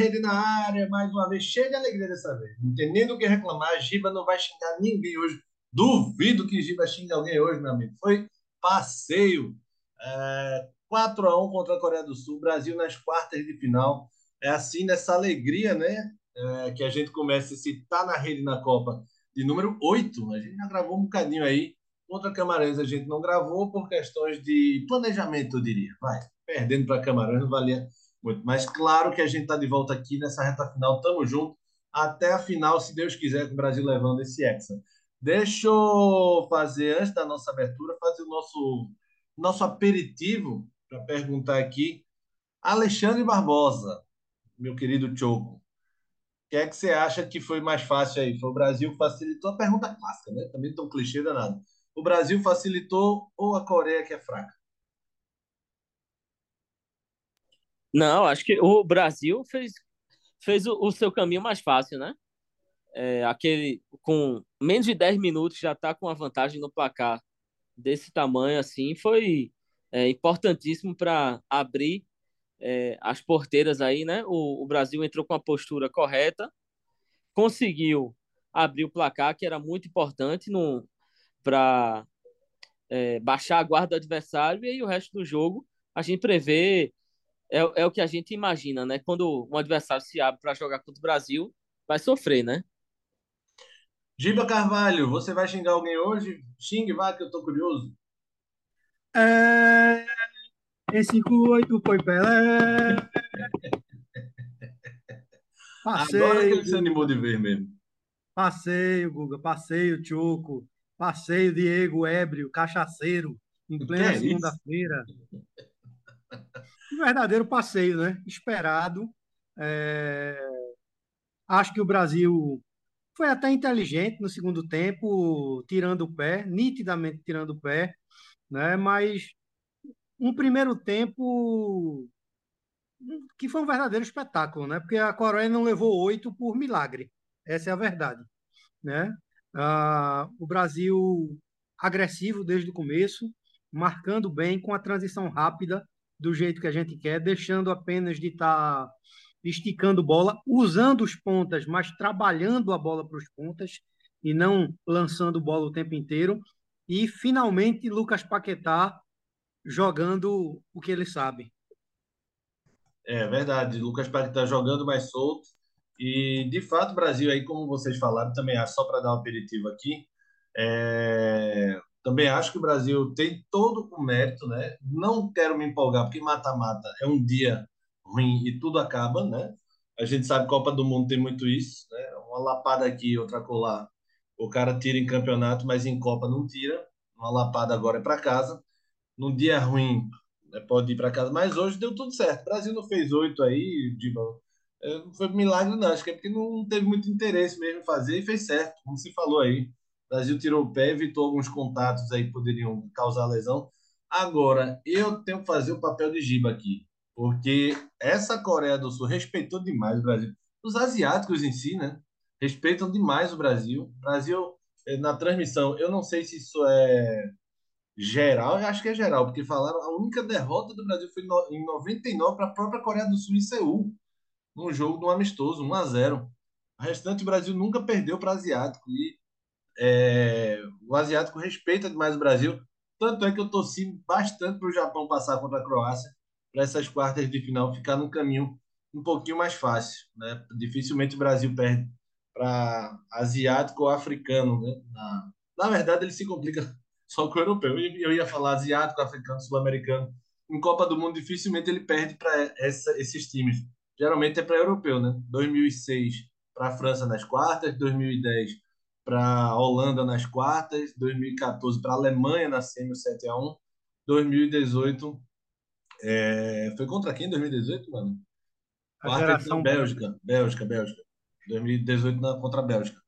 rede na área, mais uma vez, cheio de alegria dessa vez. Não tem nem do que reclamar, Giba não vai xingar ninguém hoje. Duvido que Giba xingue alguém hoje, meu amigo. Foi passeio. É, 4 a 1 contra a Coreia do Sul, Brasil nas quartas de final. É assim, nessa alegria, né? É, que a gente começa esse Tá na Rede na Copa de número 8. A gente já gravou um bocadinho aí. Contra Camarões a gente não gravou por questões de planejamento, eu diria. Vai, perdendo para Camarões não valia muito. Mas claro que a gente está de volta aqui nessa reta final. Tamo junto até a final, se Deus quiser, com o Brasil levando esse Hexa. Deixa eu fazer, antes da nossa abertura, fazer o nosso, nosso aperitivo para perguntar aqui. Alexandre Barbosa, meu querido Choco, o que é que você acha que foi mais fácil aí? Foi o Brasil facilitou? A pergunta clássica, né? Também tão clichê danado. O Brasil facilitou ou a Coreia que é fraca? Não, acho que o Brasil fez, fez o, o seu caminho mais fácil, né? É, aquele com menos de 10 minutos já está com a vantagem no placar desse tamanho assim foi é, importantíssimo para abrir é, as porteiras aí, né? O, o Brasil entrou com a postura correta, conseguiu abrir o placar, que era muito importante para é, baixar a guarda do adversário, e aí o resto do jogo a gente prevê é, é o que a gente imagina, né? Quando um adversário se abre para jogar contra o Brasil, vai sofrer, né? Giba Carvalho, você vai xingar alguém hoje? Xingue, vá, que eu tô curioso. É... Em 58 foi Pelé. Passeio. Agora que ele se animou de ver mesmo. Passeio, Guga. Passeio, Choco. Passeio, Diego Ébrio, cachaceiro, em plena é segunda-feira um verdadeiro passeio, né? Esperado. É... Acho que o Brasil foi até inteligente no segundo tempo, tirando o pé, nitidamente tirando o pé, né? Mas um primeiro tempo que foi um verdadeiro espetáculo, né? Porque a Coreia não levou oito por milagre. Essa é a verdade, né? Ah, o Brasil agressivo desde o começo, marcando bem com a transição rápida do jeito que a gente quer, deixando apenas de estar tá esticando bola, usando os pontas, mas trabalhando a bola para os pontas e não lançando bola o tempo inteiro. E finalmente Lucas Paquetá jogando o que ele sabe. É verdade, Lucas Paquetá jogando mais solto. E de fato, Brasil aí, como vocês falaram, também acho, só para dar um aperitivo aqui, é... Também acho que o Brasil tem todo o mérito, né? Não quero me empolgar, porque mata-mata é um dia ruim e tudo acaba, né? A gente sabe que Copa do Mundo tem muito isso, né? Uma lapada aqui, outra colar. O cara tira em campeonato, mas em Copa não tira. Uma lapada agora é para casa. Num dia ruim, né, pode ir para casa. Mas hoje deu tudo certo. O Brasil não fez oito aí, de é, não foi milagre, não. Acho que é porque não teve muito interesse mesmo em fazer e fez certo, como se falou aí. Brasil tirou o pé, evitou alguns contatos aí que poderiam causar lesão. Agora, eu tenho que fazer o papel de Giba aqui, porque essa Coreia do Sul respeitou demais o Brasil. Os asiáticos em si, né? Respeitam demais o Brasil. O Brasil, eh, na transmissão, eu não sei se isso é geral, eu acho que é geral, porque falaram a única derrota do Brasil foi em 99 para a própria Coreia do Sul em Seul, num jogo de um amistoso, 1 a 0. O restante, o Brasil nunca perdeu para asiático. E é, o asiático respeita demais o Brasil. Tanto é que eu torci bastante para o Japão passar contra a Croácia, para essas quartas de final ficar num caminho um pouquinho mais fácil. Né? Dificilmente o Brasil perde para asiático ou africano. Né? Na, na verdade, ele se complica só com o europeu. Eu ia falar asiático, africano, sul-americano. Em Copa do Mundo, dificilmente ele perde para esses times. Geralmente é para europeu, né? 2006 para a França nas quartas, 2010 para a Holanda nas quartas, 2014 para a Alemanha na semi 7 a 1, 2018 é, foi contra quem 2018, mano? A geração Bélgica, Bélgica, Bélgica. 2018 na, contra a Bélgica.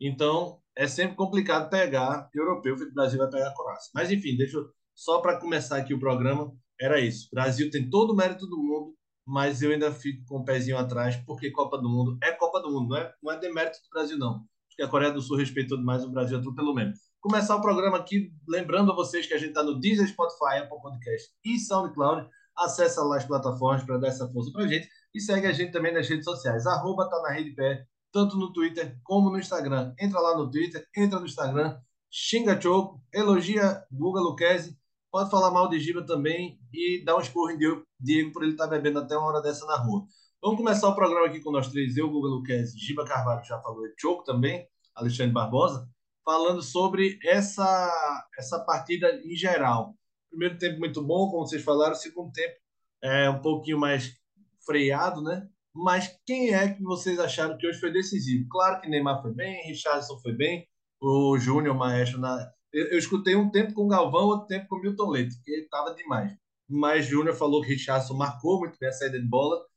Então, é sempre complicado pegar europeu, o Brasil vai pegar a Croácia. Mas enfim, deixa eu, só para começar aqui o programa, era isso. O Brasil tem todo o mérito do mundo, mas eu ainda fico com o pezinho atrás, porque Copa do Mundo é Copa do Mundo, não é, não é demérito do Brasil, não que a Coreia do Sul respeitou demais o Brasil tudo pelo menos. Começar o programa aqui lembrando a vocês que a gente está no Deezer, Spotify, Apple Podcast e SoundCloud. Acesse lá as plataformas para dar essa força para a gente e segue a gente também nas redes sociais. Arroba tá na rede pé, tanto no Twitter como no Instagram. Entra lá no Twitter, entra no Instagram, xinga Choco, elogia Guga Luquezzi, pode falar mal de Giba também e dá um esporro em Diego por ele estar tá bebendo até uma hora dessa na rua. Vamos começar o programa aqui com nós três, eu, Guga Luquezzi, Giba Carvalho já falou, e Choco também, Alexandre Barbosa, falando sobre essa, essa partida em geral. Primeiro tempo muito bom, como vocês falaram, segundo tempo é um pouquinho mais freado, né? Mas quem é que vocês acharam que hoje foi decisivo? Claro que Neymar foi bem, Richardson foi bem, o Júnior Maestro na. Eu, eu, escutei um tempo com o Galvão, outro tempo com o Milton Leite, que estava demais. Mas Júnior falou que Richardson marcou muito bem a saída de bola.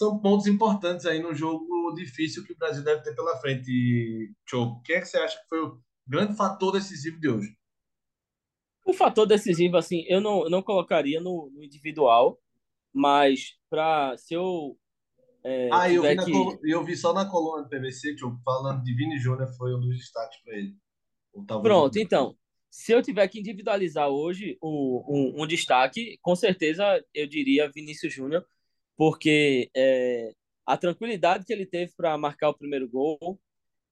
São pontos importantes aí no jogo difícil que o Brasil deve ter pela frente, Choco. Quem é que você acha que foi o grande fator decisivo de hoje? O fator decisivo, assim, eu não, não colocaria no, no individual, mas para se eu é, ah, eu vi, que... col... eu vi só na coluna do PVC, tipo, falando de Vini Júnior foi um dos destaques para ele. Pronto, então. Se eu tiver que individualizar hoje o, um, um destaque, com certeza eu diria Vinícius Júnior, porque é, a tranquilidade que ele teve para marcar o primeiro gol,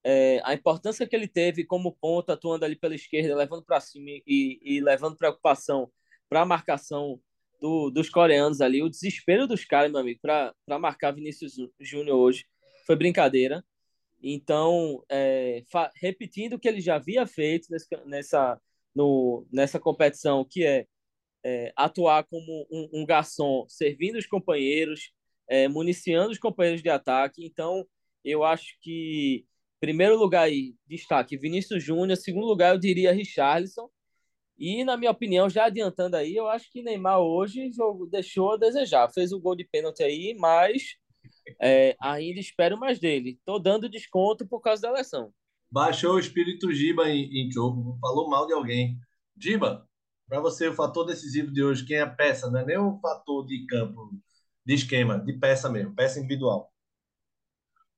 é, a importância que ele teve como ponta, atuando ali pela esquerda, levando para cima e, e levando preocupação para a marcação do, dos coreanos ali, o desespero dos caras, meu amigo, para marcar Vinícius Júnior hoje foi brincadeira. Então, é, repetindo o que ele já havia feito nesse, nessa, no, nessa competição, que é, é atuar como um, um, garçom, servindo os companheiros, é, municiando os companheiros de ataque. Então, eu acho que, primeiro lugar aí, destaque Vinícius Júnior, segundo lugar, eu diria Richarlison, e, na minha opinião, já adiantando aí, eu acho que Neymar hoje deixou a desejar. Fez o gol de pênalti aí, mas é, ainda espero mais dele. Tô dando desconto por causa da eleição. Baixou o espírito Giba em, em jogo, falou mal de alguém. Giba, para você, o fator decisivo de hoje, quem é a peça? Não é nem o fator de campo, de esquema, de peça mesmo, peça individual.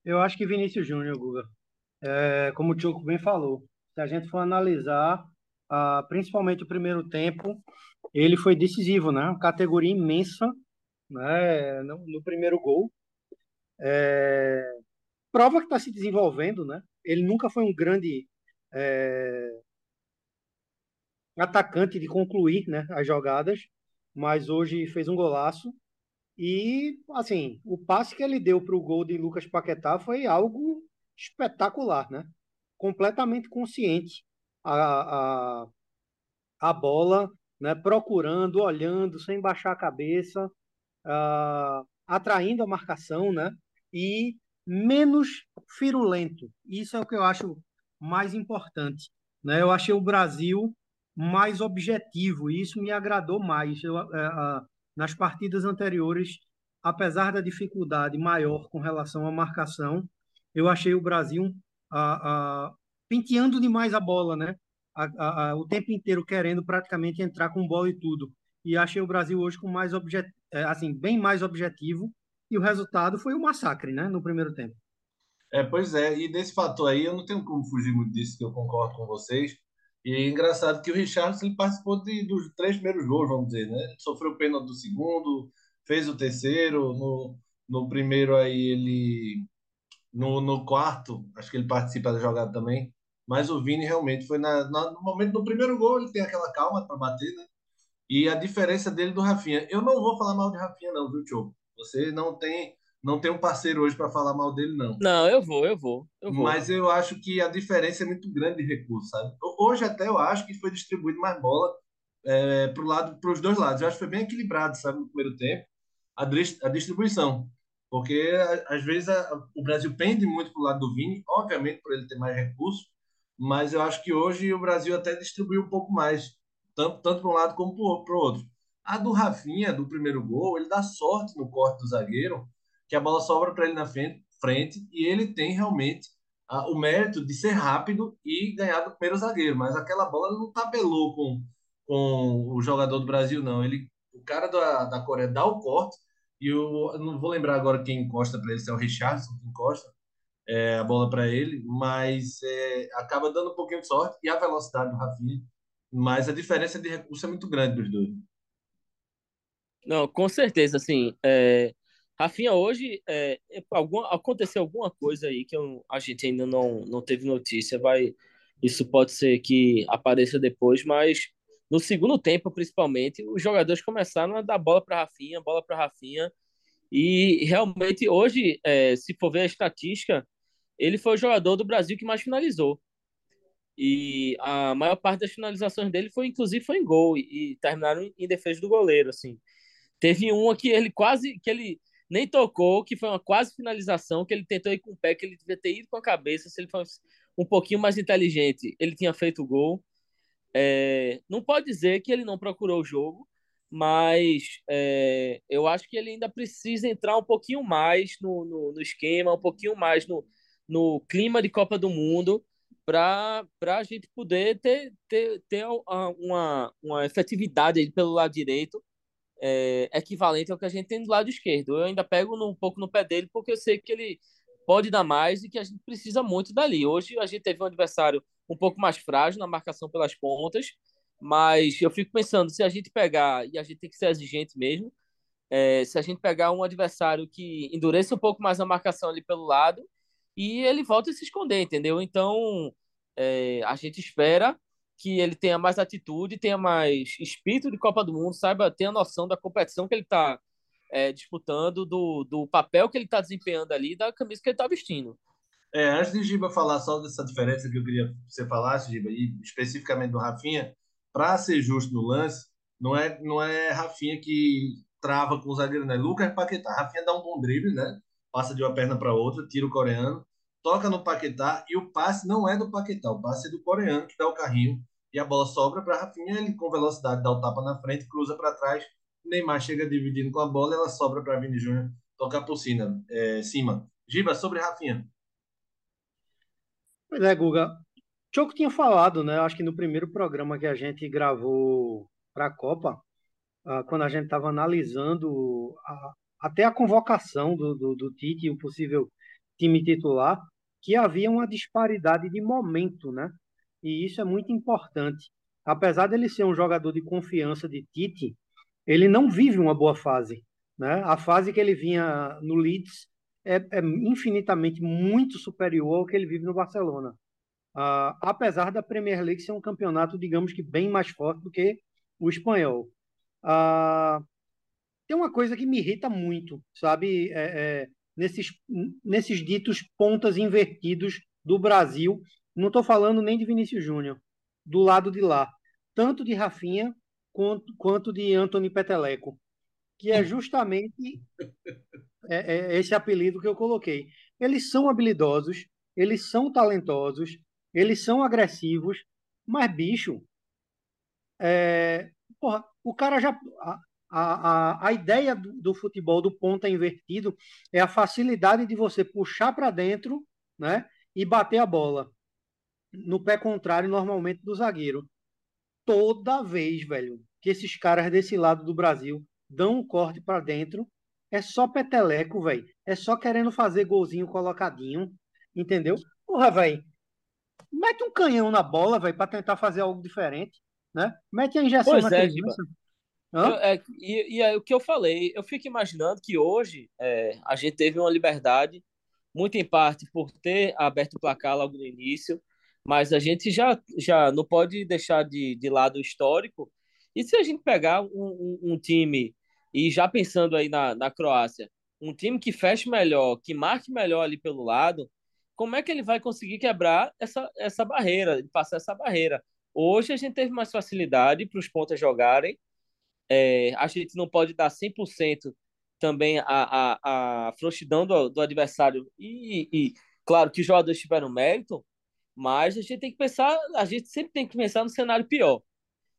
Eu acho que Vinícius Júnior, Guga. É, como o Tioco bem falou, se a gente for analisar ah, principalmente o primeiro tempo, ele foi decisivo, né? Uma categoria imensa, né? No, no primeiro gol. É... Prova que está se desenvolvendo, né? Ele nunca foi um grande é... atacante de concluir, né? As jogadas, mas hoje fez um golaço. E, assim, o passe que ele deu para o gol de Lucas Paquetá foi algo espetacular, né? Completamente consciente a, a, a bola, né, procurando, olhando, sem baixar a cabeça, uh, atraindo a marcação, né, e menos firulento. Isso é o que eu acho mais importante. Né? Eu achei o Brasil mais objetivo e isso me agradou mais. Eu, uh, nas partidas anteriores, apesar da dificuldade maior com relação à marcação, eu achei o Brasil uh, penteando demais a bola, né? A, a, a, o tempo inteiro querendo praticamente entrar com bola e tudo. E achei o Brasil hoje com mais objet... É, assim, bem mais objetivo, e o resultado foi um massacre, né, no primeiro tempo. É, pois é, e desse fator aí, eu não tenho como fugir muito disso, que eu concordo com vocês. E é engraçado que o Richardson ele participou de, dos três primeiros gols, vamos dizer, né? Sofreu o pênalti do segundo, fez o terceiro, no, no primeiro aí ele. No, no quarto, acho que ele participa da jogada também. Mas o Vini realmente foi na, na, no momento do primeiro gol, ele tem aquela calma para bater, né? E a diferença dele do Rafinha. Eu não vou falar mal de Rafinha, não, viu, Tio? Você não tem não tem um parceiro hoje para falar mal dele, não. Não, eu vou, eu vou, eu vou. Mas eu acho que a diferença é muito grande de recurso, sabe? Hoje até eu acho que foi distribuído mais bola é, para lado, para os dois lados. Eu acho que foi bem equilibrado, sabe, no primeiro tempo, a, a distribuição. Porque às vezes a, o Brasil pende muito para o lado do Vini, obviamente por ele ter mais recursos, mas eu acho que hoje o Brasil até distribuiu um pouco mais, tanto, tanto para um lado como para o outro. A do Rafinha, do primeiro gol, ele dá sorte no corte do zagueiro, que a bola sobra para ele na frente, e ele tem realmente a, o mérito de ser rápido e ganhar do primeiro zagueiro. Mas aquela bola não tabelou com, com o jogador do Brasil, não. Ele, o cara da, da Coreia dá o corte e eu não vou lembrar agora quem encosta para ele, se é o Richardson que encosta é, a bola para ele, mas é, acaba dando um pouquinho de sorte e a velocidade do Rafinha. Mas a diferença de recurso é muito grande dos dois. Não, com certeza, assim, é, Rafinha, hoje é, algum, aconteceu alguma coisa aí que eu, a gente ainda não, não teve notícia, vai, isso pode ser que apareça depois, mas no segundo tempo, principalmente, os jogadores começaram a dar bola para Rafinha, bola para Rafinha, e realmente hoje, é, se for ver a estatística, ele foi o jogador do Brasil que mais finalizou. E a maior parte das finalizações dele foi, inclusive, foi em gol e, e terminaram em defesa do goleiro, assim. Teve uma que ele quase que ele nem tocou, que foi uma quase finalização, que ele tentou ir com o pé, que ele devia ter ido com a cabeça, se ele fosse um pouquinho mais inteligente, ele tinha feito o gol. É, não pode dizer que ele não procurou o jogo, mas é, eu acho que ele ainda precisa entrar um pouquinho mais no, no, no esquema, um pouquinho mais no, no clima de Copa do Mundo, para a gente poder ter, ter, ter uma, uma efetividade pelo lado direito é, equivalente ao que a gente tem do lado esquerdo. Eu ainda pego no, um pouco no pé dele, porque eu sei que ele pode dar mais e que a gente precisa muito dali. Hoje a gente teve um adversário um pouco mais frágil na marcação pelas pontas, mas eu fico pensando, se a gente pegar, e a gente tem que ser exigente mesmo, é, se a gente pegar um adversário que endureça um pouco mais a marcação ali pelo lado, e ele volta a se esconder, entendeu? Então, é, a gente espera que ele tenha mais atitude, tenha mais espírito de Copa do Mundo, saiba, tenha noção da competição que ele está é, disputando, do, do papel que ele está desempenhando ali, da camisa que ele está vestindo. É, antes de Giba falar só dessa diferença que eu queria que você falasse, Giba, e especificamente do Rafinha, para ser justo no lance, não é, não é Rafinha que trava com o zagueiro, né? Lucas Paquetá. Rafinha dá um bom drible, né? Passa de uma perna para outra, tira o coreano, toca no Paquetá e o passe não é do Paquetá, o passe é do coreano que dá o carrinho e a bola sobra para Rafinha, ele com velocidade dá o tapa na frente, cruza para trás, Neymar chega dividindo com a bola, ela sobra para Vini Júnior tocar por cima. É, cima. Giba, sobre Rafinha. Pois é, Guga. Choco tinha falado, né? Acho que no primeiro programa que a gente gravou para a Copa, ah, quando a gente estava analisando a, até a convocação do, do, do Tite e o possível time titular, que havia uma disparidade de momento, né? E isso é muito importante. Apesar dele ser um jogador de confiança de Tite, ele não vive uma boa fase. Né? A fase que ele vinha no Leeds é, é infinitamente muito superior ao que ele vive no Barcelona. Uh, apesar da Premier League ser um campeonato, digamos que bem mais forte do que o espanhol. Uh, tem uma coisa que me irrita muito, sabe? É, é, nesses, nesses ditos pontas invertidos do Brasil, não estou falando nem de Vinícius Júnior, do lado de lá, tanto de Rafinha quanto, quanto de Anthony Peteleco, que é justamente é, é esse apelido que eu coloquei. Eles são habilidosos, eles são talentosos, eles são agressivos, mas, bicho, é, porra, o cara já. A, a, a ideia do, do, futebol do ponta invertido é a facilidade de você puxar para dentro né, e bater a bola no pé contrário, normalmente, do zagueiro. Toda vez, velho, que esses caras desse lado do Brasil dão um corte para dentro, é só peteleco, velho. É só querendo fazer golzinho colocadinho, entendeu? Porra, velho. Mete um canhão na bola, velho, para tentar fazer algo diferente, né? Mete a injeção pois na é, criança. Eu, é, e, e é o que eu falei, eu fico imaginando que hoje é, a gente teve uma liberdade, muito em parte por ter aberto o placar logo no início, mas a gente já, já não pode deixar de, de lado o histórico. E se a gente pegar um, um, um time, e já pensando aí na, na Croácia, um time que feche melhor, que marque melhor ali pelo lado, como é que ele vai conseguir quebrar essa, essa barreira, passar essa barreira? Hoje a gente teve mais facilidade para os pontas jogarem, é, a gente não pode dar 100% também a, a, a frouxidão do, do adversário, e, e claro que os jogadores tiveram mérito, mas a gente tem que pensar, a gente sempre tem que pensar no cenário pior.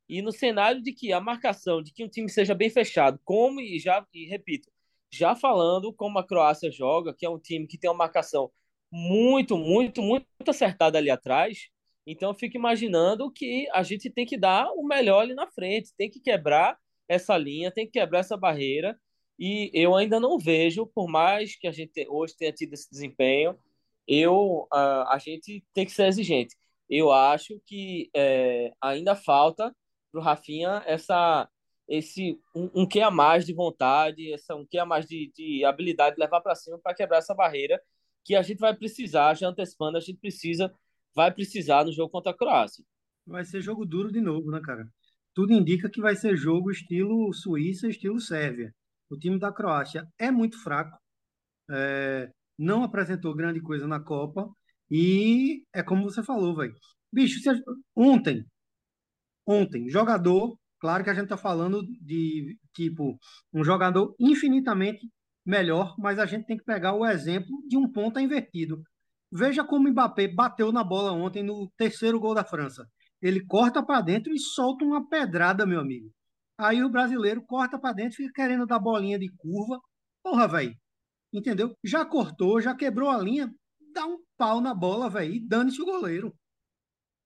E no cenário de que a marcação, de que um time seja bem fechado, como e já e repito, já falando como a Croácia joga, que é um time que tem uma marcação muito, muito, muito acertada ali atrás. Então eu fico imaginando que a gente tem que dar o melhor ali na frente, tem que quebrar essa linha, tem que quebrar essa barreira. E eu ainda não vejo, por mais que a gente hoje tenha tido esse desempenho, eu a, a gente tem que ser exigente. Eu acho que é, ainda falta para o Rafinha essa esse um, um que a mais de vontade, essa um que a mais de, de habilidade de levar para cima para quebrar essa barreira que a gente vai precisar, já antecipando, a gente precisa, vai precisar no jogo contra a Croácia. Vai ser jogo duro de novo, né, cara? Tudo indica que vai ser jogo estilo Suíça, estilo Sérvia. O time da Croácia é muito fraco, é, não apresentou grande coisa na Copa e é como você falou, velho. Bicho, ontem, ontem, jogador Claro que a gente está falando de tipo um jogador infinitamente melhor, mas a gente tem que pegar o exemplo de um ponta invertido. Veja como o Mbappé bateu na bola ontem no terceiro gol da França. Ele corta para dentro e solta uma pedrada, meu amigo. Aí o brasileiro corta para dentro, fica querendo dar bolinha de curva. Porra, velho. Entendeu? Já cortou, já quebrou a linha, dá um pau na bola, velho, e dane-se o goleiro.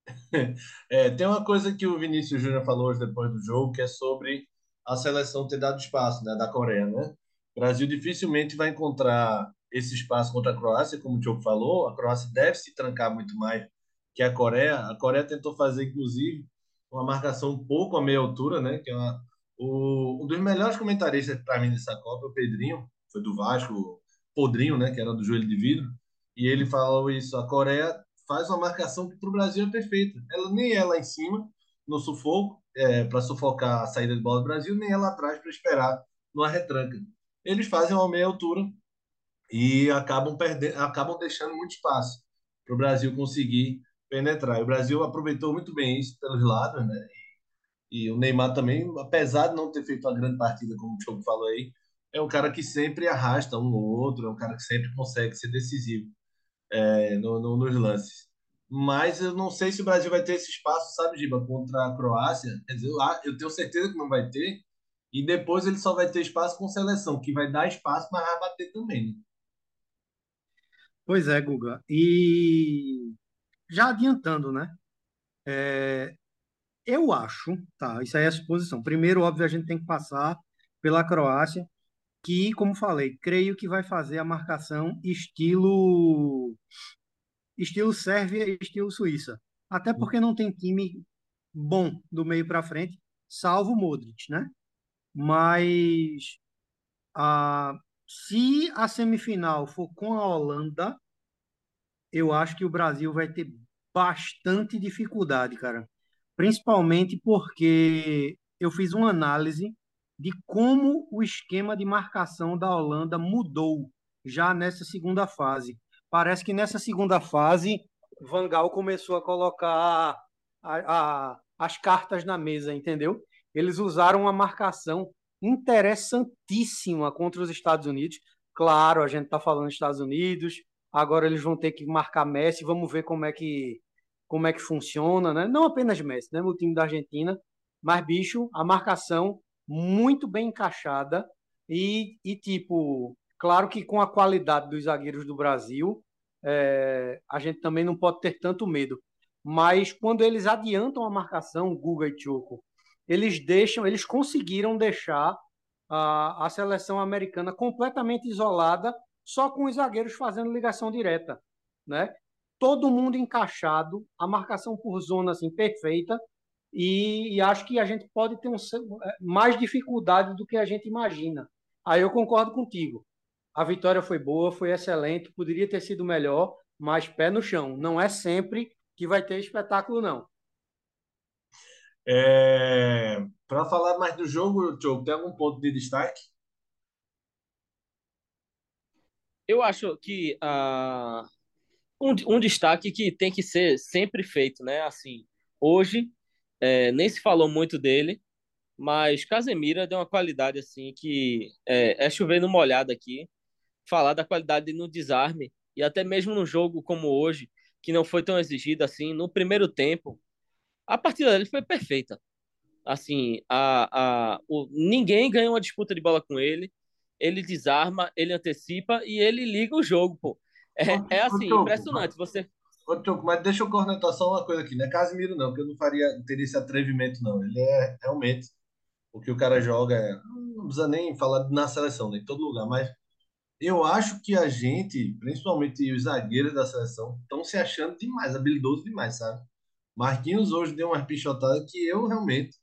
É, tem uma coisa que o Vinícius Júnior falou hoje depois do jogo, que é sobre a seleção ter dado espaço, né, da Coreia, né? O Brasil dificilmente vai encontrar esse espaço contra a Croácia, como o Diogo falou. A Croácia deve se trancar muito mais que a Coreia. A Coreia tentou fazer, inclusive, uma marcação um pouco a meia altura, né? Que é uma, o, um dos melhores comentaristas para mim dessa Copa, é o Pedrinho, foi do Vasco, Podrinho, né? Que era do joelho de vidro. E ele falou isso: a Coreia faz uma marcação que para o Brasil é perfeita. Ela nem é lá em cima, no sufoco, é, para sufocar a saída de bola do Brasil, nem é lá atrás para esperar numa retranca. Eles fazem uma meia altura e acabam, perdendo, acabam deixando muito espaço para o Brasil conseguir penetrar. E o Brasil aproveitou muito bem isso pelos lados, né? E, e, o Neymar também, apesar de não ter feito uma grande partida, como o Diogo falou aí, é um cara que sempre arrasta um ou outro, é um cara que sempre consegue ser decisivo é, no, no, nos lances. Mas eu não sei se o Brasil vai ter esse espaço, sabe, Giba, contra a Croácia. Quer dizer, eu, tenho certeza que não vai ter. E depois ele só vai ter espaço com seleção, que vai dar espaço, mas vai bater também. Né? Pois é, Guga. E já adiantando, né? É, eu acho, tá? Isso aí é a suposição. Primeiro, óbvio, a gente tem que passar pela Croácia, que, como falei, creio que vai fazer a marcação estilo estilo Sérvia e estilo Suíça. Até porque não tem time bom do meio para frente, salvo o Modric, né? Mas a, se a semifinal for com a Holanda, eu acho que o Brasil vai ter bastante dificuldade, cara. Principalmente porque eu fiz uma análise de como o esquema de marcação da Holanda mudou já nessa segunda fase. Parece que nessa segunda fase, Van Gaal começou a colocar a, a, as cartas na mesa, entendeu? Eles usaram uma marcação interessantíssima contra os Estados Unidos. Claro, a gente está falando dos Estados Unidos, agora eles vão ter que marcar Messi, vamos ver como é que como é que funciona, né? Não apenas Messi, né? O time da Argentina, mas bicho, a marcação muito bem encaixada e, e tipo, claro que com a qualidade dos zagueiros do Brasil, é, a gente também não pode ter tanto medo. Mas quando eles adiantam a marcação, Guga e Choco, eles deixam, eles conseguiram deixar a, a seleção americana completamente isolada, só com os zagueiros fazendo ligação direta, né? Todo mundo encaixado, a marcação por zona assim perfeita, e, e, acho que a gente pode ter um, é, mais dificuldade do que a gente imagina. Aí eu concordo contigo. A vitória foi boa, foi excelente, poderia ter sido melhor, mas pé no chão. Não é sempre que vai ter espetáculo, não. É... Para falar mais do jogo, Diogo, tem algum ponto de destaque? Eu acho que uh, um, um destaque que tem que ser sempre feito, né? Assim, hoje é, nem se falou muito dele, mas Casemira deu uma qualidade assim que é, é chover no molhado aqui. Falar da qualidade no desarme e até mesmo no jogo como hoje, que não foi tão exigido assim, no primeiro tempo, a partida dele foi perfeita. Assim, a, a, o, ninguém ganha uma disputa de bola com ele. Ele desarma, ele antecipa e ele liga o jogo, pô. É, é assim, impressionante. Você, Ô, mas deixa eu cornetar só uma coisa aqui, não é Casimiro não, porque eu não faria, teria esse atrevimento não. Ele é realmente o que o cara joga, é, não precisa nem falar na seleção, nem né, em todo lugar, mas eu acho que a gente, principalmente os zagueiros da seleção, estão se achando demais, habilidoso demais, sabe? Marquinhos hoje deu uma pichotada que eu realmente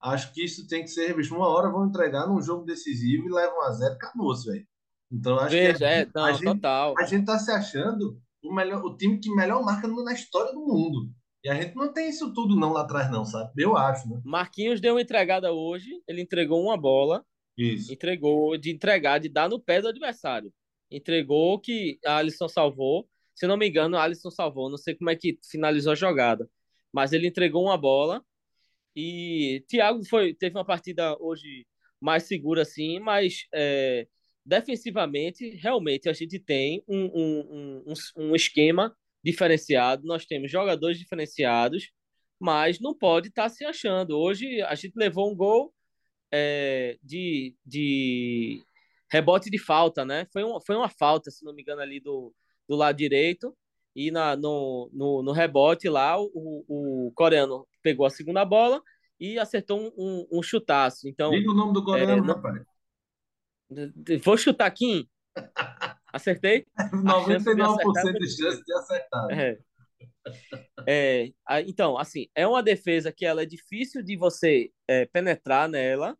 Acho que isso tem que ser revisto. Uma hora vão entregar num jogo decisivo e levam a zero, acabou velho. Então, acho Veja, que a, é, não, a, gente, a gente tá se achando o, melhor, o time que melhor marca na história do mundo. E a gente não tem isso tudo não lá atrás, não, sabe? Eu acho, né? Marquinhos deu uma entregada hoje, ele entregou uma bola. Isso. Entregou de entregar, de dar no pé do adversário. Entregou que a Alisson salvou. Se não me engano, a Alisson salvou. Não sei como é que finalizou a jogada. Mas ele entregou uma bola. E Thiago foi, teve uma partida hoje mais segura, assim, mas é, defensivamente, realmente, a gente tem um, um, um, um esquema diferenciado. Nós temos jogadores diferenciados, mas não pode estar tá se achando. Hoje a gente levou um gol é, de, de rebote de falta, né? Foi, um, foi uma falta, se não me engano, ali do, do lado direito. E na, no, no, no rebote lá, o, o coreano pegou a segunda bola e acertou um, um, chutaço. Então, Diga o nome do coreano, é, não... rapaz. Vou chutar Kim. Acertei? 99% de chance de acertar. É. É, então, assim, é uma defesa que ela é difícil de você é, penetrar nela,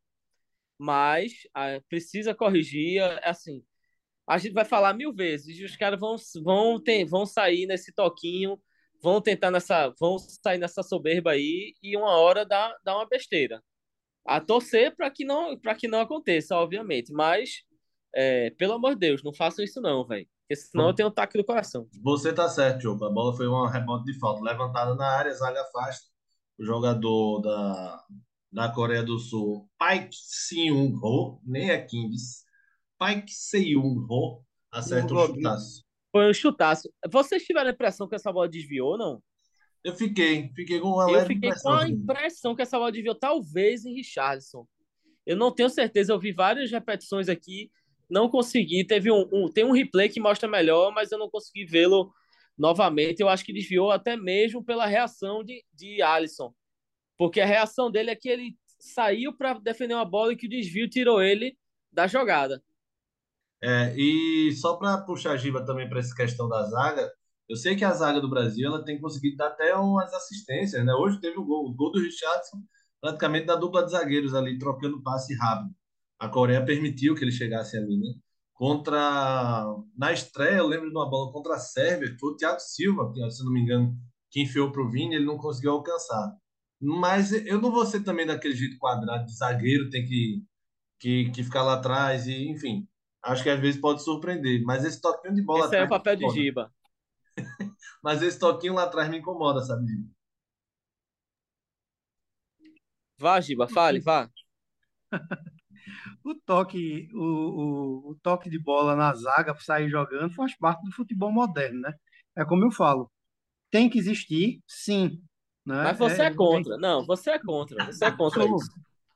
mas a, precisa corrigir. Assim, a gente vai falar mil vezes e os caras vão, vão, ter, vão sair nesse toquinho, vão tentar nessa, vão sair nessa soberba aí e uma hora dá, dá uma besteira. A torcer para que não para que não aconteça, obviamente, mas é, pelo amor de Deus, não façam isso não, velho. Porque senão eu tenho um taque do coração. Você tá certo, Diogo. A bola foi uma rebote de falta. Levantada na área, zaga afasta. O jogador da, da Coreia do Sul, Paik Seung-ho, nem é Kings, Paik Seung-ho, acerta o chutaço. Foi um chutaço. Vocês tiveram a impressão que essa bola desviou, não? Eu fiquei. Fiquei com uma Eu fiquei com a impressão que essa bola desviou, talvez em Richardson. Eu não tenho certeza. Eu vi várias repetições aqui não consegui. Teve um, um, tem um replay que mostra melhor, mas eu não consegui vê-lo novamente. Eu acho que desviou até mesmo pela reação de, de Alisson. Porque a reação dele é que ele saiu para defender uma bola e que o desvio tirou ele da jogada. É, e só para puxar a Giba também para essa questão da zaga, eu sei que a zaga do Brasil ela tem conseguido dar até umas assistências, né? Hoje teve o gol, o gol do Richardson, praticamente da dupla de zagueiros ali, trocando passe rápido a Coreia permitiu que ele chegasse ali, né? Contra. Na estreia, eu lembro de uma bola contra a Sérvia, foi o Thiago Silva, que, se não me engano, que enfiou para o Vini, ele não conseguiu alcançar. Mas eu não vou ser também daquele jeito quadrado de zagueiro, tem que, que, que ficar lá atrás, e enfim. Acho que às vezes pode surpreender, mas esse toquinho de bola. Esse é o papel de Giba. mas esse toquinho lá atrás me incomoda, sabe, Giba? Vá, Giba, fale, vá. o toque, o, o, o, toque de bola na zaga para sair jogando faz parte do futebol moderno, né? É como eu falo, tem que existir, sim. Né? Mas você é, é contra. Tem... Não, você é contra. Você é contra Sou... isso.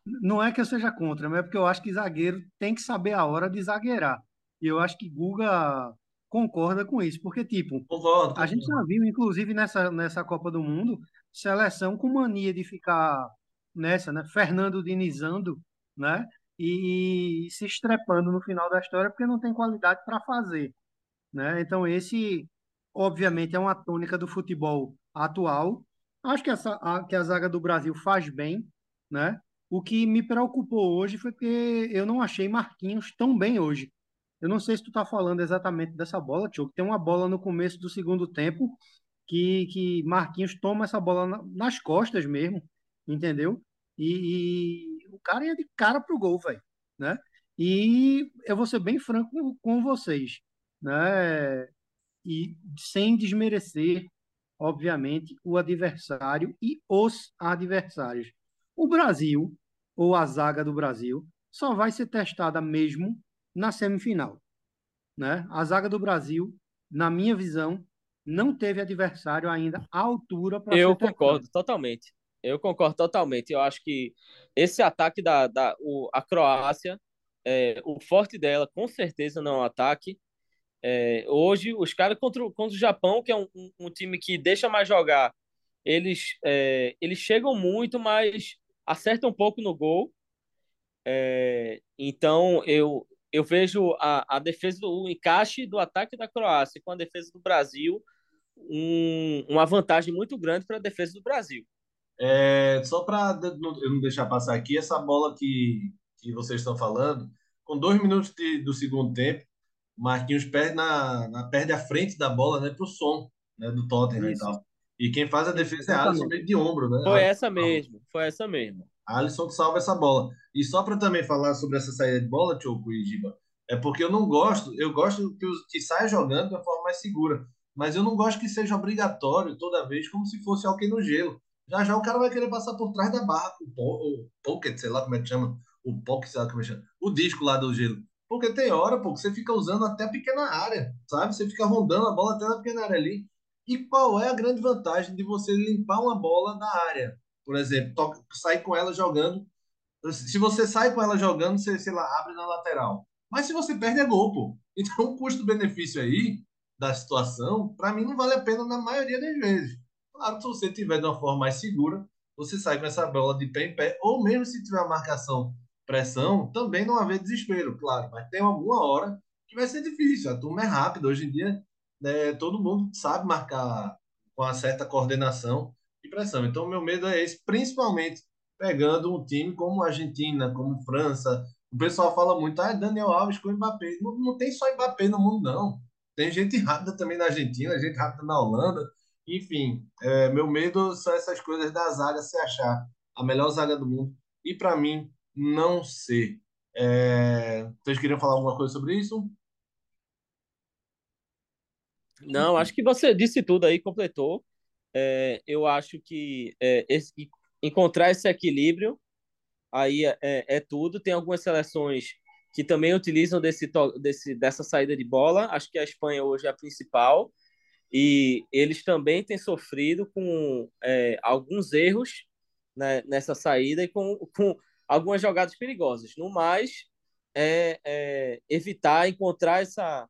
Não é que eu seja contra, mas é porque eu acho que zagueiro tem que saber a hora de zagueirar. E eu acho que Guga concorda com isso, porque, tipo, concordo, a gente já viu, inclusive, nessa, nessa Copa do Mundo, seleção com mania de ficar nessa, né? Fernando Dinizando, né? e, e se estrepando no final da história porque não tem qualidade para fazer. Né? Então, esse, obviamente, é uma tônica do futebol atual. Acho que, essa, a, que a zaga do Brasil faz bem. Né? O que me preocupou hoje foi que eu não achei Marquinhos tão bem hoje. Eu não sei se tu está falando exatamente dessa bola, Tio, que tem uma bola no começo do segundo tempo que, que Marquinhos toma essa bola na, nas costas mesmo, entendeu? E, o cara ia de cara pro gol, velho, né? E eu vou ser bem franco com vocês, né? E sem desmerecer, obviamente, o adversário e os adversários. O Brasil, ou a zaga do Brasil, só vai ser testada mesmo na semifinal. Né? A zaga do Brasil, na minha visão, não teve adversário ainda à altura para Eu concordo totalmente. Eu concordo totalmente. Eu acho que esse ataque da, da o, a Croácia, é, o forte dela, com certeza não é um ataque. É, hoje, os caras contra, contra o Japão, que é um, um, time que deixa mais jogar, eles, é, eles chegam muito, mas acertam um pouco no gol. É, então, eu, eu vejo a, a defesa, do, o encaixe do ataque da Croácia com a defesa do Brasil um, uma vantagem muito grande para a defesa do Brasil. É, só para eu não deixar passar aqui, essa bola que, que vocês estão falando, com dois minutos de, do segundo tempo, Marquinhos perde, na, na, perde a frente da bola né, para o som né, do Tottenham Isso. e tal. E quem faz a defesa é Alisson meio de ombro, né? Foi essa mesmo, foi essa mesmo. Alisson que salva essa bola. E só para também falar sobre essa saída de bola, Tioco e Giba, é porque eu não gosto, eu gosto que, que saia jogando de uma forma mais segura. Mas eu não gosto que seja obrigatório toda vez, como se fosse alguém no gelo. Já já o cara vai querer passar por trás da barra, o, o pocket, sei lá como é que chama, o pocket, sei lá como é que chama, o disco lá do gelo. Porque tem hora, pô, que você fica usando até a pequena área, sabe? Você fica rondando a bola até na pequena área ali. E qual é a grande vantagem de você limpar uma bola na área? Por exemplo, toca, sair com ela jogando. Se você sai com ela jogando, você, sei lá, abre na lateral. Mas se você perde, é gol, pô. Então o custo-benefício aí da situação, para mim, não vale a pena na maioria das vezes. Claro, se você tiver de uma forma mais segura, você sai com essa bola de pé em pé, ou mesmo se tiver marcação pressão, também não haver desespero, claro, mas tem alguma hora que vai ser difícil. A turma é rápida, hoje em dia né, todo mundo sabe marcar com uma certa coordenação e pressão. Então, meu medo é esse, principalmente pegando um time como Argentina, como França. O pessoal fala muito, ah, Daniel Alves com Mbappé. Não, não tem só Mbappé no mundo, não. Tem gente rápida também na Argentina, gente rápida na Holanda. Enfim, é, meu medo são essas coisas da zaga se achar a melhor zaga do mundo. E para mim, não ser. É... Vocês queriam falar alguma coisa sobre isso? Não, acho que você disse tudo aí, completou. É, eu acho que é, esse, encontrar esse equilíbrio aí é, é, é, tudo. Tem algumas seleções que também utilizam desse, desse, dessa saída de bola. Acho que a Espanha hoje é a principal. E eles também têm sofrido com é, alguns erros né, nessa saída e com, com algumas jogadas perigosas. No mais, é, é evitar encontrar essa,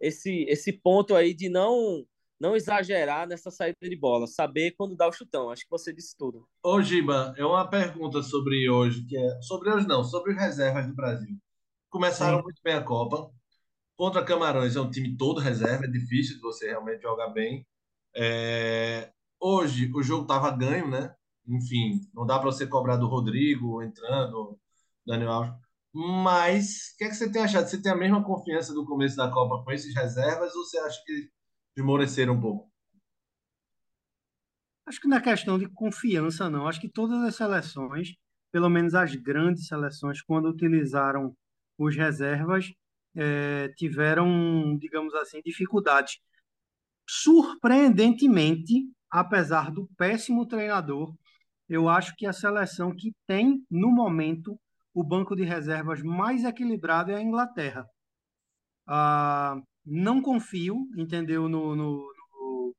esse, esse ponto aí de não não exagerar nessa saída de bola, saber quando dar o chutão. Acho que você disse tudo. Ô, Giba, é uma pergunta sobre hoje, que é sobre hoje não, sobre as reservas do Brasil. Começaram Sim. muito bem a Copa. Contra Camarões é um time todo reserva, é difícil de você realmente jogar bem. É... Hoje o jogo estava ganho, né? Enfim, não dá para você cobrar do Rodrigo entrando, Daniel Alves. Mas, o que, é que você tem achado? Você tem a mesma confiança do começo da Copa com esses reservas ou você acha que esmoreceram um pouco? Acho que não é questão de confiança, não. Acho que todas as seleções, pelo menos as grandes seleções, quando utilizaram os reservas, é, tiveram, digamos assim, dificuldades. Surpreendentemente, apesar do péssimo treinador, eu acho que a seleção que tem, no momento, o banco de reservas mais equilibrado é a Inglaterra. Ah, não confio, entendeu, no, no, no,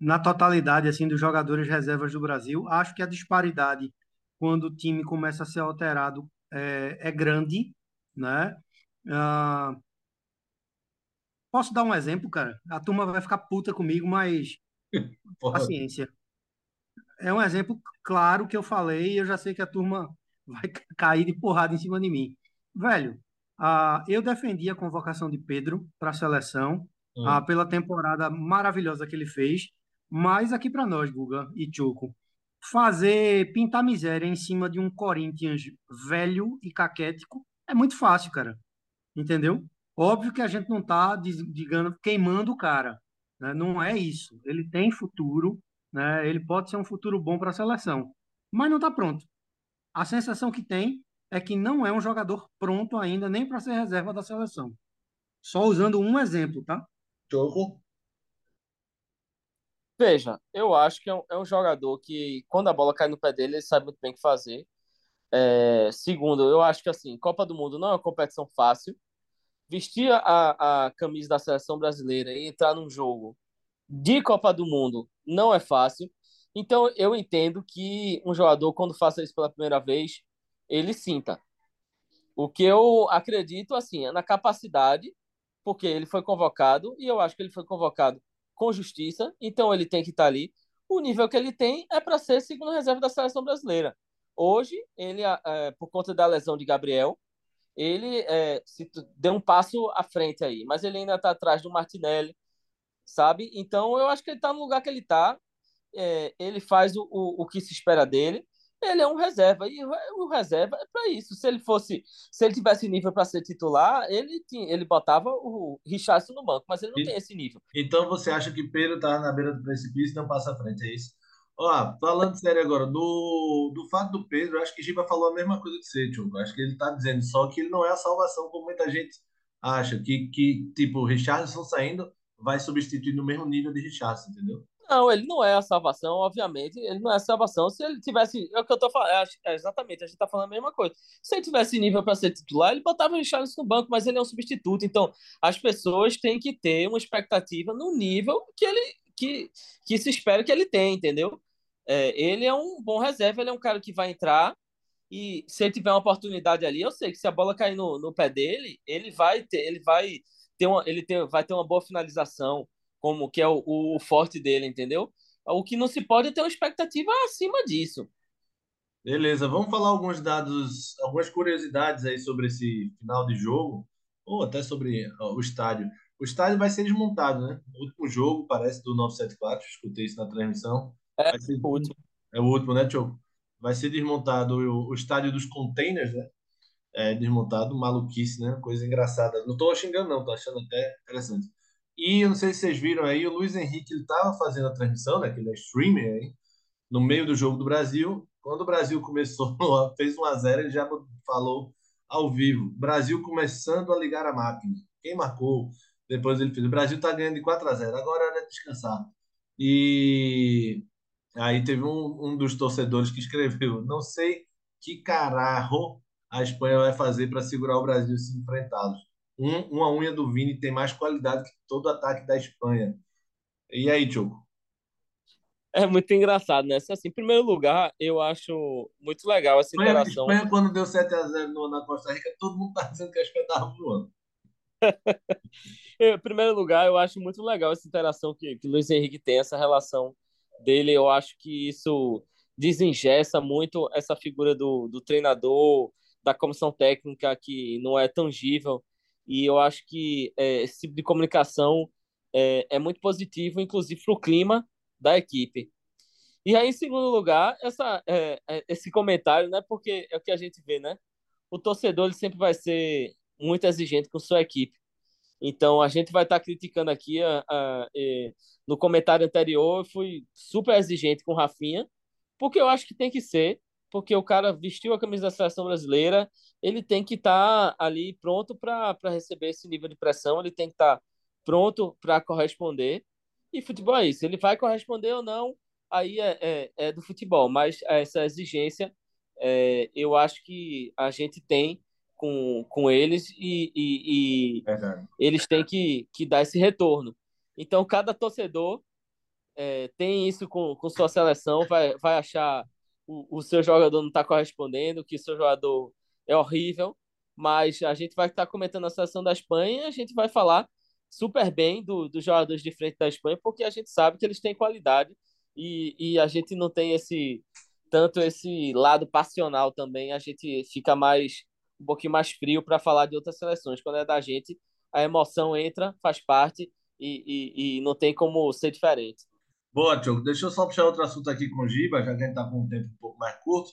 na totalidade assim dos jogadores reservas do Brasil. Acho que a disparidade quando o time começa a ser alterado é, é grande, né? Ah, posso dar um exemplo, cara? A turma vai ficar puta comigo, mas paciência é um exemplo claro que eu falei e eu já sei que a turma vai cair de porrada em cima de mim. Velho, uh, eu defendi a convocação de Pedro para a seleção hum. uh, pela temporada maravilhosa que ele fez, mas aqui para nós, Guga e Choco, fazer pintar miséria em cima de um Corinthians velho e caquético é muito fácil, cara. Entendeu? Óbvio que a gente não está, digamos, queimando o cara. Né? Não é isso. Ele tem futuro, né? Ele pode ser um futuro bom para a seleção, mas não está pronto. A sensação que tem é que não é um jogador pronto ainda nem para ser reserva da seleção. Só usando um exemplo, tá? Jogo. Veja, eu acho que é um, é um, jogador que, quando a bola cai no pé dele, ele sabe muito bem o que fazer. É, segundo, eu acho que assim, Copa do Mundo não é uma competição fácil. Vestir a, a camisa da seleção brasileira e entrar num jogo de Copa do Mundo não é fácil. Então eu entendo que um jogador, quando faça isso pela primeira vez, ele sinta. O que eu acredito, assim, é na capacidade, porque ele foi convocado, e eu acho que ele foi convocado com justiça, então ele tem que estar ali. O nível que ele tem é para ser segundo reserva da seleção brasileira. Hoje, ele, é, por conta da lesão de Gabriel, ele é, se deu um passo à frente aí, mas ele ainda está atrás do Martinelli, sabe? Então eu acho que ele está no lugar que ele está. é, ele faz o, o, o que se espera dele. Ele é um reserva e o reserva é para isso. Se ele fosse, se ele tivesse nível para ser titular, ele tinha, ele botava o Richardson no banco, mas ele não e, tem esse nível. Então você acha que Pedro tá na beira do precipício e não passa à frente, é isso? Ó, falando sério agora, do, do fato do Pedro, acho que Giba falou a mesma coisa que você, tio. Acho que ele tá dizendo só que ele não é a salvação, como muita gente acha. Que, que tipo, o Richardson saindo vai substituir no mesmo nível de Richardson, entendeu? Não, ele não é a salvação, obviamente. Ele não é a salvação. Se ele tivesse. É o que eu tô falando. É, exatamente, a gente tá falando a mesma coisa. Se ele tivesse nível para ser titular, ele botava o Richarlison no banco, mas ele é um substituto. Então, as pessoas têm que ter uma expectativa no nível que ele que, que se espera que ele tenha, entendeu? É, ele é um bom reserva, ele é um cara que vai entrar. E se ele tiver uma oportunidade ali, eu sei que se a bola cair no, no pé dele, ele vai ter, ele vai ter uma, ele ter, vai ter uma boa finalização como que é o, o forte dele, entendeu? O que não se pode é ter uma expectativa acima disso. Beleza, vamos falar alguns dados, algumas curiosidades aí sobre esse final de jogo, ou até sobre o estádio. O estádio vai ser desmontado, né? O último jogo, parece, do 974, escutei isso na transmissão. É ser, o último. É o último, né, Tio? Vai ser desmontado o, o estádio dos containers, né? É, desmontado, maluquice, né? Coisa engraçada. Não tô xingando, não, tô achando até interessante. E eu não sei se vocês viram aí, o Luiz Henrique ele estava fazendo a transmissão, né, que ele é streamer no meio do jogo do Brasil. Quando o Brasil começou, fez 1 a 0 ele já falou ao vivo. Brasil começando a ligar a máquina. Quem marcou? Depois ele fez. O Brasil está ganhando de 4 a 0 agora é descansar. E aí teve um, um dos torcedores que escreveu: Não sei que caralho a Espanha vai fazer para segurar o Brasil se enfrentá-los um, uma unha do Vini tem mais qualidade que todo ataque da Espanha. E aí, Diogo? É muito engraçado, né? Assim, em primeiro lugar, eu acho muito legal essa Espanha, interação. Espanha, quando deu 7x0 na Costa Rica, todo mundo tá dizendo que a Espanha estava voando. em primeiro lugar, eu acho muito legal essa interação que, que o Luiz Henrique tem, essa relação dele. Eu acho que isso desengessa muito essa figura do, do treinador, da comissão técnica, que não é tangível e eu acho que é, esse tipo de comunicação é, é muito positivo, inclusive para o clima da equipe. E aí, em segundo lugar, essa, é, é, esse comentário, né? Porque é o que a gente vê, né? O torcedor ele sempre vai ser muito exigente com sua equipe. Então, a gente vai estar tá criticando aqui. A, a, a, no comentário anterior, eu fui super exigente com o Rafinha, porque eu acho que tem que ser porque o cara vestiu a camisa da seleção brasileira, ele tem que estar tá ali pronto para receber esse nível de pressão, ele tem que estar tá pronto para corresponder. E futebol é isso, ele vai corresponder ou não, aí é, é, é do futebol, mas essa exigência é, eu acho que a gente tem com, com eles e, e, e eles têm que, que dar esse retorno. Então, cada torcedor é, tem isso com, com sua seleção, vai, vai achar o, o seu jogador não está correspondendo, que o seu jogador é horrível, mas a gente vai estar comentando a seleção da Espanha a gente vai falar super bem do, dos jogadores de frente da Espanha, porque a gente sabe que eles têm qualidade e, e a gente não tem esse tanto esse lado passional também, a gente fica mais um pouquinho mais frio para falar de outras seleções. Quando é da gente, a emoção entra, faz parte e, e, e não tem como ser diferente. Boa, Tiogo. Deixa eu só puxar outro assunto aqui com o Giba, já que a gente está com um tempo um pouco mais curto.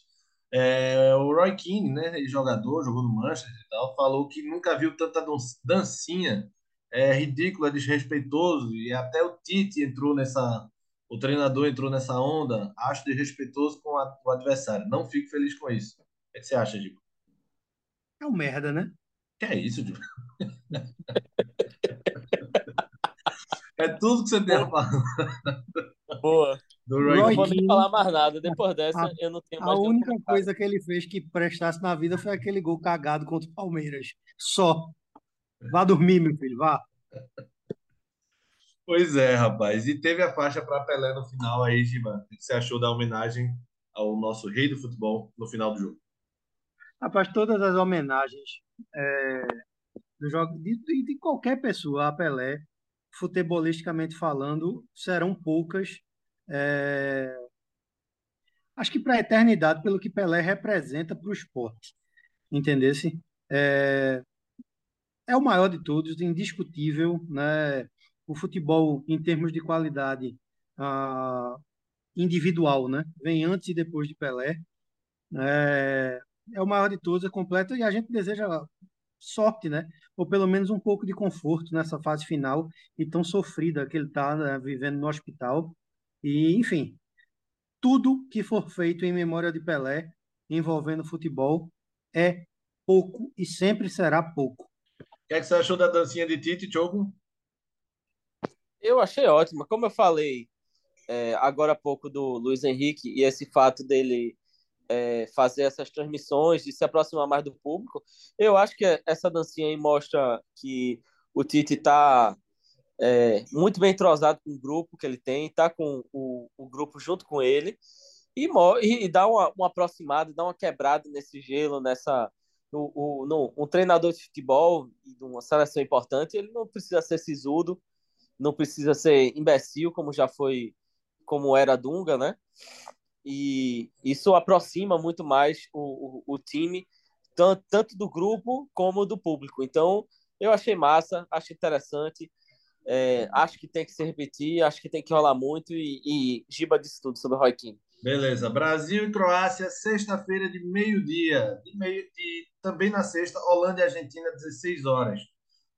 É, o Roy Keane, né, jogador, jogou no Manchester e tal, falou que nunca viu tanta dancinha é, ridícula, desrespeitoso, e até o Tite entrou nessa, o treinador entrou nessa onda, acho desrespeitoso com a, o adversário. Não fico feliz com isso. O que você acha, Giba? É um merda, né? Que é isso, Giba? É tudo que você tem a falar. Boa. Do Roy não vou nem falar mais nada. Depois dessa, a, eu não tenho mais. A única coisa que ele fez que prestasse na vida foi aquele gol cagado contra o Palmeiras. Só. Vá dormir, meu filho, vá. Pois é, rapaz. E teve a faixa para Pelé no final aí, Giba. O que você achou da homenagem ao nosso rei do futebol no final do jogo? Rapaz, todas as homenagens é, do jogo, de, de, de qualquer pessoa a Pelé futebolisticamente falando, serão poucas. É... Acho que para a eternidade, pelo que Pelé representa para o esporte. Entendesse? É... é o maior de todos, indiscutível. Né? O futebol, em termos de qualidade, ah, individual, né? Vem antes e depois de Pelé. É, é o maior de todos, é completo e a gente deseja sorte, né? Ou pelo menos um pouco de conforto nessa fase final e tão sofrida que ele está né, vivendo no hospital. E, enfim, tudo que for feito em memória de Pelé envolvendo futebol é pouco e sempre será pouco. O que, é que você achou da dancinha de Tite, Diogo? Eu achei ótima. Como eu falei é, agora há pouco do Luiz Henrique e esse fato dele é, fazer essas transmissões, de se aproximar mais do público, eu acho que essa dancinha aí mostra que o Tite está é, muito bem entrosado com o grupo que ele tem, está com o, o, grupo junto com ele e, e dá uma, uma aproximada, dá uma quebrada nesse gelo, nessa o, no, um treinador de futebol e de uma seleção importante, ele não precisa ser sisudo, não precisa ser imbecil, como já foi, como era Dunga, né? E isso aproxima muito mais o, o, o time, tanto, tanto do grupo como do público. Então, eu achei massa, achei interessante. É, acho que tem que se repetir, acho que tem que rolar muito. E, e Giba disse tudo sobre o Roy King. Beleza. Brasil e Croácia, sexta-feira de meio-dia. De meio, de, também na sexta, Holanda e Argentina, 16 horas.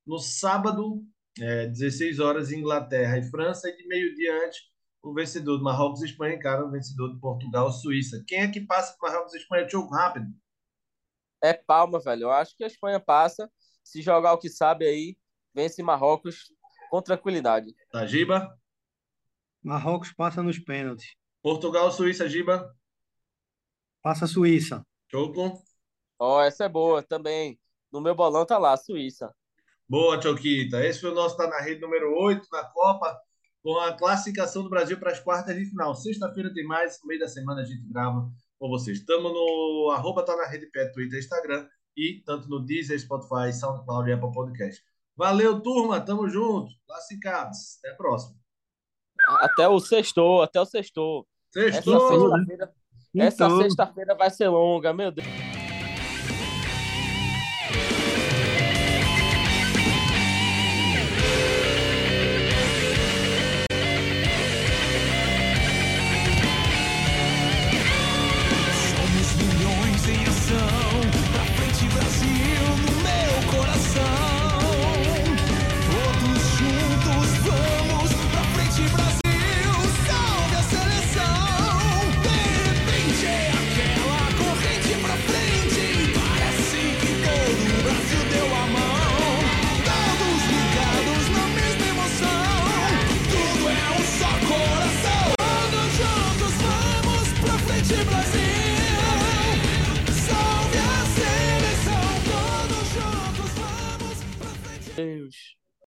No sábado, é, 16 horas, Inglaterra e França. E de meio-dia antes, o vencedor do Marrocos e Espanha encara o vencedor de Portugal e Suíça. Quem é que passa do Marrocos e Espanha? Jogo rápido. É palma, velho. Eu acho que a Espanha passa. Se jogar o que sabe aí, vence Marrocos com tranquilidade. Tá, Giba? Marrocos passa nos pênaltis. Portugal, Suíça, Giba? Passa Suíça. Choco? Ó, oh, essa é boa também. No meu bolão tá lá, Suíça. Boa, Choquita. Esse foi o nosso Tá na Rede número 8 na Copa com a classificação do Brasil para as quartas de final. Sexta-feira tem mais, no meio da semana a gente grava com vocês. Estamos no arroba tá na rede pé, Twitter, Instagram e tanto no Deezer, Spotify, SoundCloud e Apple Podcast. Valeu, turma, tamo junto. Classificados. Até a próxima. Até o sextou, até o sextou. Sextou. Essa sexta-feira sexta vai ser longa, meu. Deus.